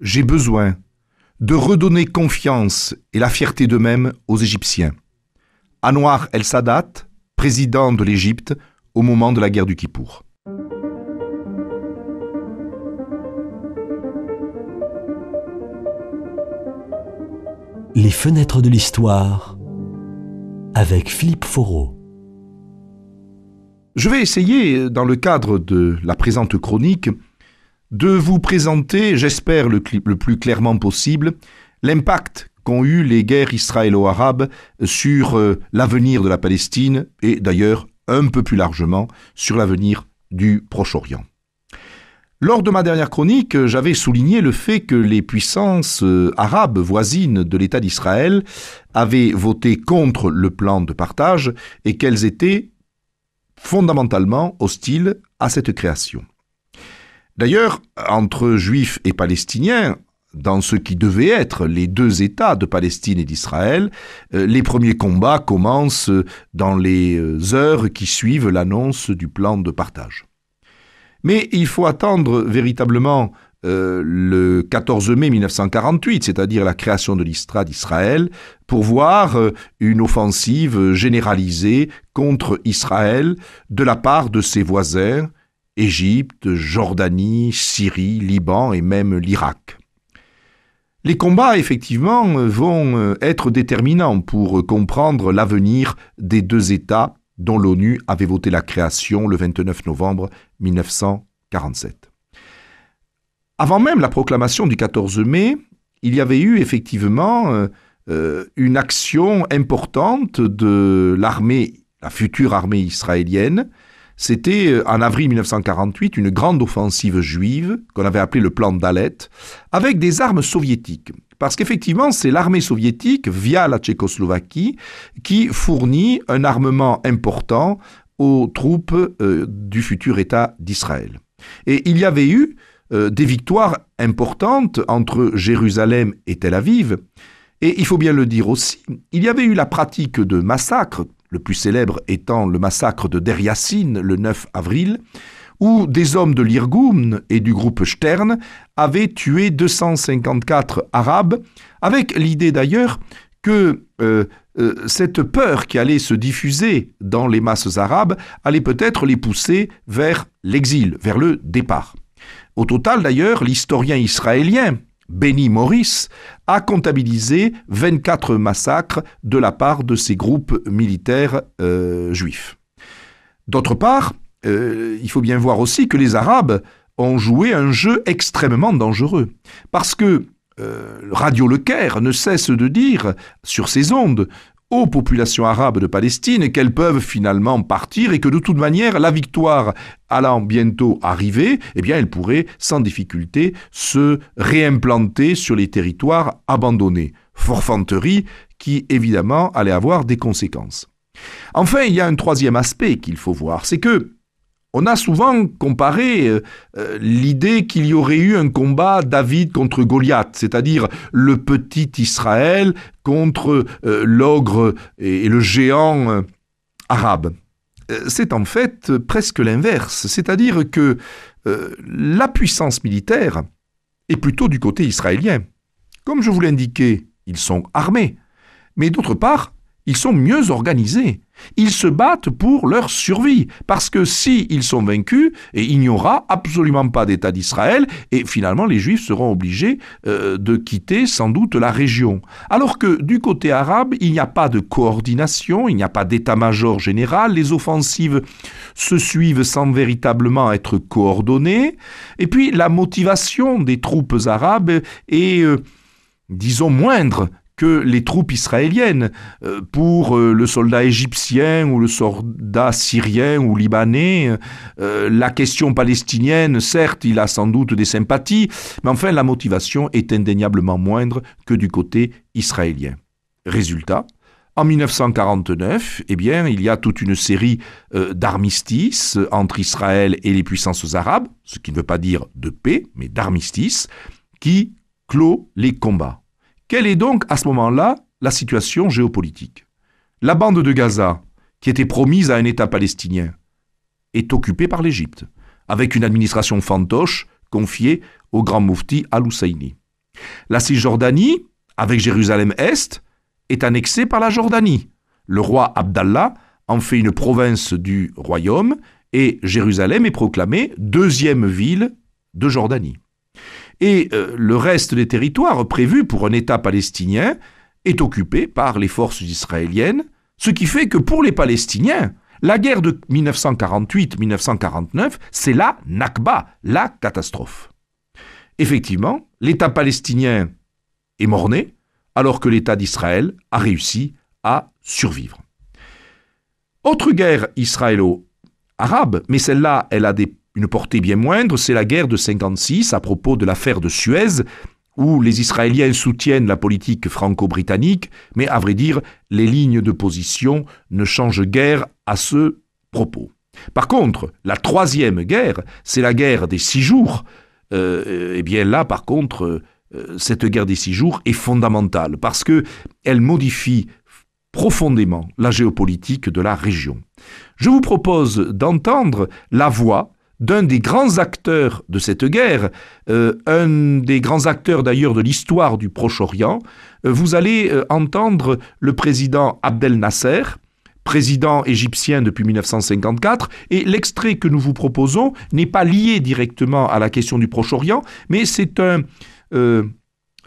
j'ai besoin de redonner confiance et la fierté d'eux-mêmes aux Égyptiens. Anwar el-Sadat, président de l'Égypte au moment de la guerre du Kippour. Les fenêtres de l'histoire avec Philippe Foreau. Je vais essayer, dans le cadre de la présente chronique, de vous présenter, j'espère le, plus clairement possible, l'impact qu'ont eu les guerres israélo-arabes sur euh, l'avenir de la Palestine et d'ailleurs un peu plus largement sur l'avenir du Proche-Orient. Lors de ma dernière chronique, j'avais souligné le fait que les puissances euh, arabes voisines de l'État d'Israël avaient voté contre le plan de partage et qu'elles étaient fondamentalement hostiles à cette création. D'ailleurs, entre juifs et palestiniens, dans ce qui devait être les deux États de Palestine et d'Israël, euh, les premiers combats commencent dans les euh, heures qui suivent l'annonce du plan de partage. Mais il faut attendre véritablement euh, le 14 mai 1948, c'est-à-dire la création de l'Istra d'Israël, pour voir une offensive généralisée contre Israël de la part de ses voisins, Égypte, Jordanie, Syrie, Liban et même l'Irak. Les combats, effectivement, vont euh, être déterminants pour comprendre l'avenir des deux États dont l'ONU avait voté la création le 29 novembre 1947. Avant même la proclamation du 14 mai, il y avait eu effectivement euh, euh, une action importante de l'armée, la future armée israélienne, c'était euh, en avril 1948 une grande offensive juive qu'on avait appelée le plan Dalet, avec des armes soviétiques. Parce qu'effectivement, c'est l'armée soviétique, via la Tchécoslovaquie, qui fournit un armement important aux troupes euh, du futur État d'Israël. Et il y avait eu euh, des victoires importantes entre Jérusalem et Tel Aviv. Et il faut bien le dire aussi, il y avait eu la pratique de massacres le plus célèbre étant le massacre de Der le 9 avril, où des hommes de l'Irgoum et du groupe Stern avaient tué 254 Arabes, avec l'idée d'ailleurs que euh, euh, cette peur qui allait se diffuser dans les masses arabes allait peut-être les pousser vers l'exil, vers le départ. Au total d'ailleurs, l'historien israélien Benny Morris a comptabilisé 24 massacres de la part de ces groupes militaires euh, juifs. D'autre part, euh, il faut bien voir aussi que les Arabes ont joué un jeu extrêmement dangereux. Parce que euh, Radio Le Caire ne cesse de dire sur ses ondes aux populations arabes de Palestine qu'elles peuvent finalement partir et que de toute manière, la victoire allant bientôt arriver, eh bien, elles pourraient sans difficulté se réimplanter sur les territoires abandonnés. Forfanterie qui, évidemment, allait avoir des conséquences. Enfin, il y a un troisième aspect qu'il faut voir, c'est que on a souvent comparé euh, euh, l'idée qu'il y aurait eu un combat David contre Goliath, c'est-à-dire le petit Israël contre euh, l'ogre et, le géant arabe. C'est en fait presque l'inverse, c'est-à-dire que la puissance militaire est plutôt du côté israélien. Comme je vous l'indiquais, ils sont armés, mais d'autre part, ils sont mieux organisés. Ils se battent pour leur survie, parce que si ils sont vaincus, et il n'y aura absolument pas d'État d'Israël, et finalement les Juifs seront obligés euh, de quitter sans doute la région. Alors que du côté arabe, il n'y a pas de coordination, il n'y a pas d'état-major général, les offensives se suivent sans véritablement être coordonnées, et puis la motivation des troupes arabes est, euh, disons, moindre que les troupes israéliennes. Euh, pour euh, le soldat égyptien ou le soldat syrien ou libanais, euh, la question palestinienne, certes, il a sans doute des sympathies, mais enfin la motivation est indéniablement moindre que du côté israélien. Résultat, en 1949, eh bien, il y a toute une série d'armistices entre Israël et les puissances arabes, ce qui ne veut pas dire de paix, mais d'armistice, qui clôt les combats. Quelle est donc à ce moment-là la situation géopolitique? La bande de Gaza, qui était promise à un État palestinien, est occupée par l'Égypte, avec une administration fantoche confiée au grand moufti al-Husseini. La Cisjordanie, avec Jérusalem-Est, est annexée par la Jordanie. Le roi Abdallah en fait une province du royaume et Jérusalem est proclamée deuxième ville de Jordanie. Et euh, le reste des territoires prévus pour un État palestinien est occupé par les forces israéliennes, ce qui fait que pour les Palestiniens, la guerre de 1948-1949, c'est la Nakba, la catastrophe. Effectivement, l'État palestinien est mort-né, alors que l'État d'Israël a réussi à survivre. Autre guerre israélo-arabe, mais celle-là, elle a une portée bien moindre, c'est la guerre de 56 à propos de l'affaire de Suez, où les Israéliens soutiennent la politique franco-britannique, mais à vrai dire, les lignes de position ne changent guère à ce propos. Par contre, la troisième guerre, c'est la guerre des six jours. Euh, eh bien là, par contre, euh, cette guerre des six jours est fondamentale parce que elle modifie profondément la géopolitique de la région. Je vous propose d'entendre la voix d'un des grands acteurs de cette guerre, euh, un des grands acteurs d'ailleurs de l'histoire du Proche-Orient. Euh, vous allez euh, entendre le président Abdel Nasser, président égyptien depuis 1954, et l'extrait que nous vous proposons n'est pas lié directement à la question du Proche-Orient, mais c'est un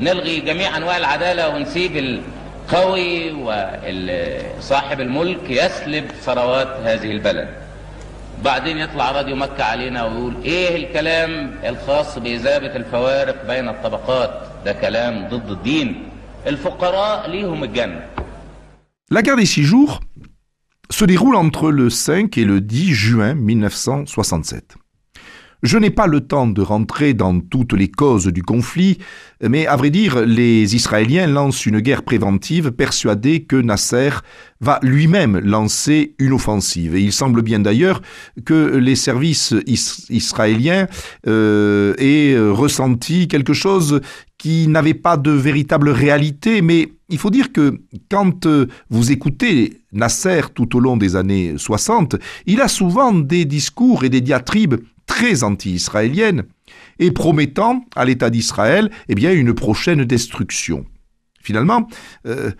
نلغي جميع أنواع العدالة ونسيب القوي وصاحب الملك يسلب ثروات هذه البلد. بعدين يطلع راديو مكة علينا ويقول إيه الكلام الخاص بإذابة الفوارق بين الطبقات؟ ده كلام ضد الدين. الفقراء ليهم الجنة. La guerre des six jours se déroule entre le 5 et le 10 juin 1967. Je n'ai pas le temps de rentrer dans toutes les causes du conflit, mais à vrai dire, les Israéliens lancent une guerre préventive persuadés que Nasser va lui-même lancer une offensive. Et il semble bien d'ailleurs que les services israéliens euh, aient ressenti quelque chose qui n'avait pas de véritable réalité, mais il faut dire que quand euh, vous écoutez Nasser tout au long des années 60, il a souvent des discours et des diatribes très anti-israélienne et promettant à l'État d'Israël eh une prochaine destruction. Finalement, euh,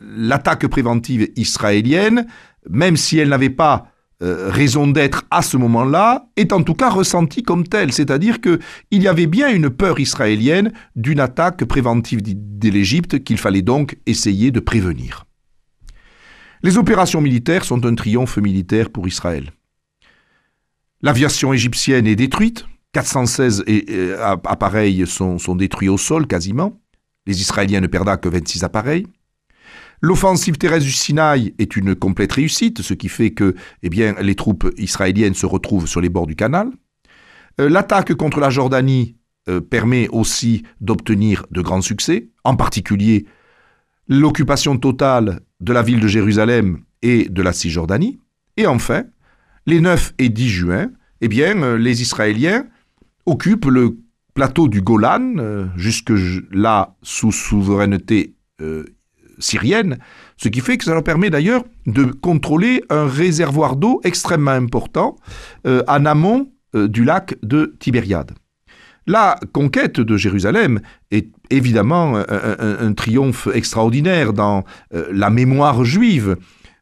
l'attaque préventive israélienne, même si elle n'avait pas euh, raison d'être à ce moment-là, est en tout cas ressentie comme telle, c'est-à-dire qu'il y avait bien une peur israélienne d'une attaque préventive de l'Égypte qu'il fallait donc essayer de prévenir. Les opérations militaires sont un triomphe militaire pour Israël. L'aviation égyptienne est détruite. 416 appareils sont, détruits au sol quasiment. Les Israéliens ne perdent que 26 appareils. L'offensive terrestre du Sinaï est une complète réussite, ce qui fait que eh les troupes israéliennes se retrouvent sur les bords du canal. Euh, l'attaque contre la Jordanie euh, permet aussi d'obtenir de grands succès, en particulier l'occupation totale de la ville de Jérusalem et de la Cisjordanie. Et enfin, les 9 et 10 juin, eh bien, euh, les Israéliens occupent le plateau du Golan, euh, jusque-là sous souveraineté euh, syrienne, ce qui fait que ça leur permet d'ailleurs de contrôler un réservoir d'eau extrêmement important en amont du lac de Tibériade. La conquête de Jérusalem est évidemment un triomphe extraordinaire dans la mémoire juive.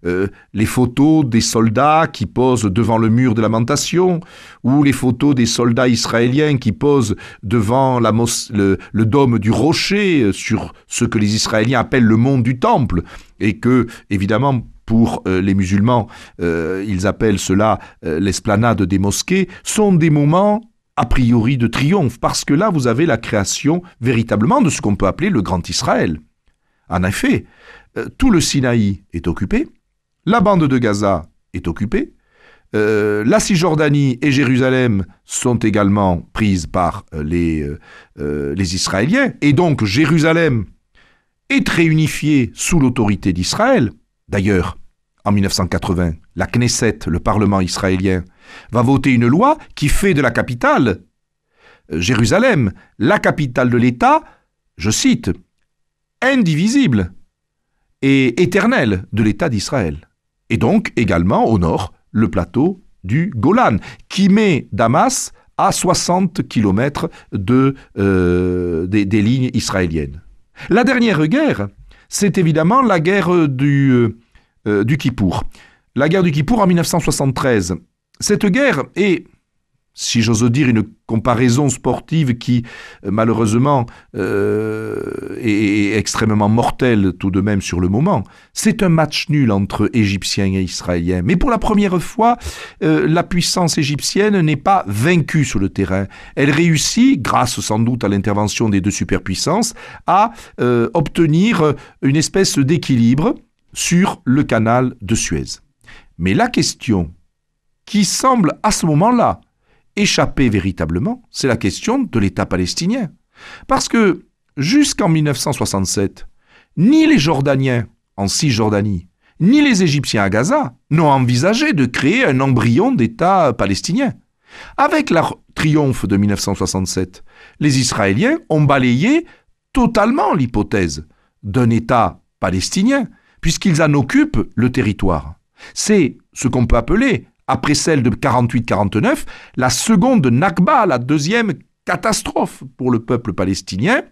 Euh, les photos des soldats qui posent devant le mur de lamentation, ou les photos des soldats israéliens qui posent devant le, dôme du rocher euh, sur ce que les Israéliens appellent le mont du temple, et que, évidemment, pour euh, les musulmans, ils appellent cela l'esplanade des mosquées, sont des moments a priori de triomphe, parce que là, vous avez la création véritablement de ce qu'on peut appeler le Grand Israël. En effet, tout le Sinaï est occupé, la bande de Gaza est occupée. Euh, la Cisjordanie et Jérusalem sont également prises par euh, les, euh, les Israéliens, et donc Jérusalem est réunifiée sous l'autorité d'Israël. D'ailleurs, en 1980, la Knesset, le Parlement israélien, va voter une loi qui fait de la capitale, Jérusalem, la capitale de l'État, je cite, indivisible et éternelle de l'État d'Israël. Et donc également au nord, le plateau du Golan, qui met Damas à 60 km euh, des, lignes israéliennes. La dernière guerre, c'est évidemment la guerre du, euh, euh, Kippour. La guerre du Kippour en 1973. Cette guerre est si j'ose dire, une comparaison sportive qui, euh, malheureusement, euh, est, extrêmement mortelle tout de même sur le moment. C'est un match nul entre Égyptiens et Israéliens. Mais pour la première fois, euh, la puissance égyptienne n'est pas vaincue sur le terrain. Elle réussit, grâce sans doute à l'intervention des deux superpuissances, à obtenir une espèce d'équilibre sur le canal de Suez. Mais la question qui semble à ce moment-là échapper véritablement, c'est la question de l'État palestinien. Parce que jusqu'en 1967, ni les Jordaniens en Cisjordanie, ni les Égyptiens à Gaza n'ont envisagé de créer un embryon d'État palestinien. Avec leur triomphe de 1967, les Israéliens ont balayé totalement l'hypothèse d'un État palestinien, puisqu'ils en occupent le territoire. C'est ce qu'on peut appeler après celle de 48-49, la seconde Nakba, la deuxième catastrophe pour le peuple palestinien,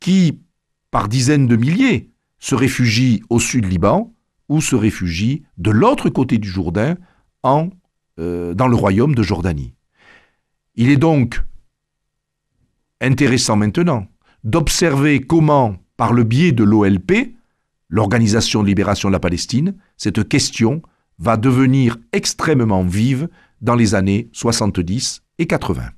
qui, par dizaines de milliers, se réfugie au sud Liban ou se réfugie de l'autre côté du Jourdain, en, euh, dans le royaume de Jordanie. Il est donc intéressant maintenant d'observer comment, par le biais de l'OLP, l'Organisation de libération de la Palestine, cette question va devenir extrêmement vive dans les années 70 et 80.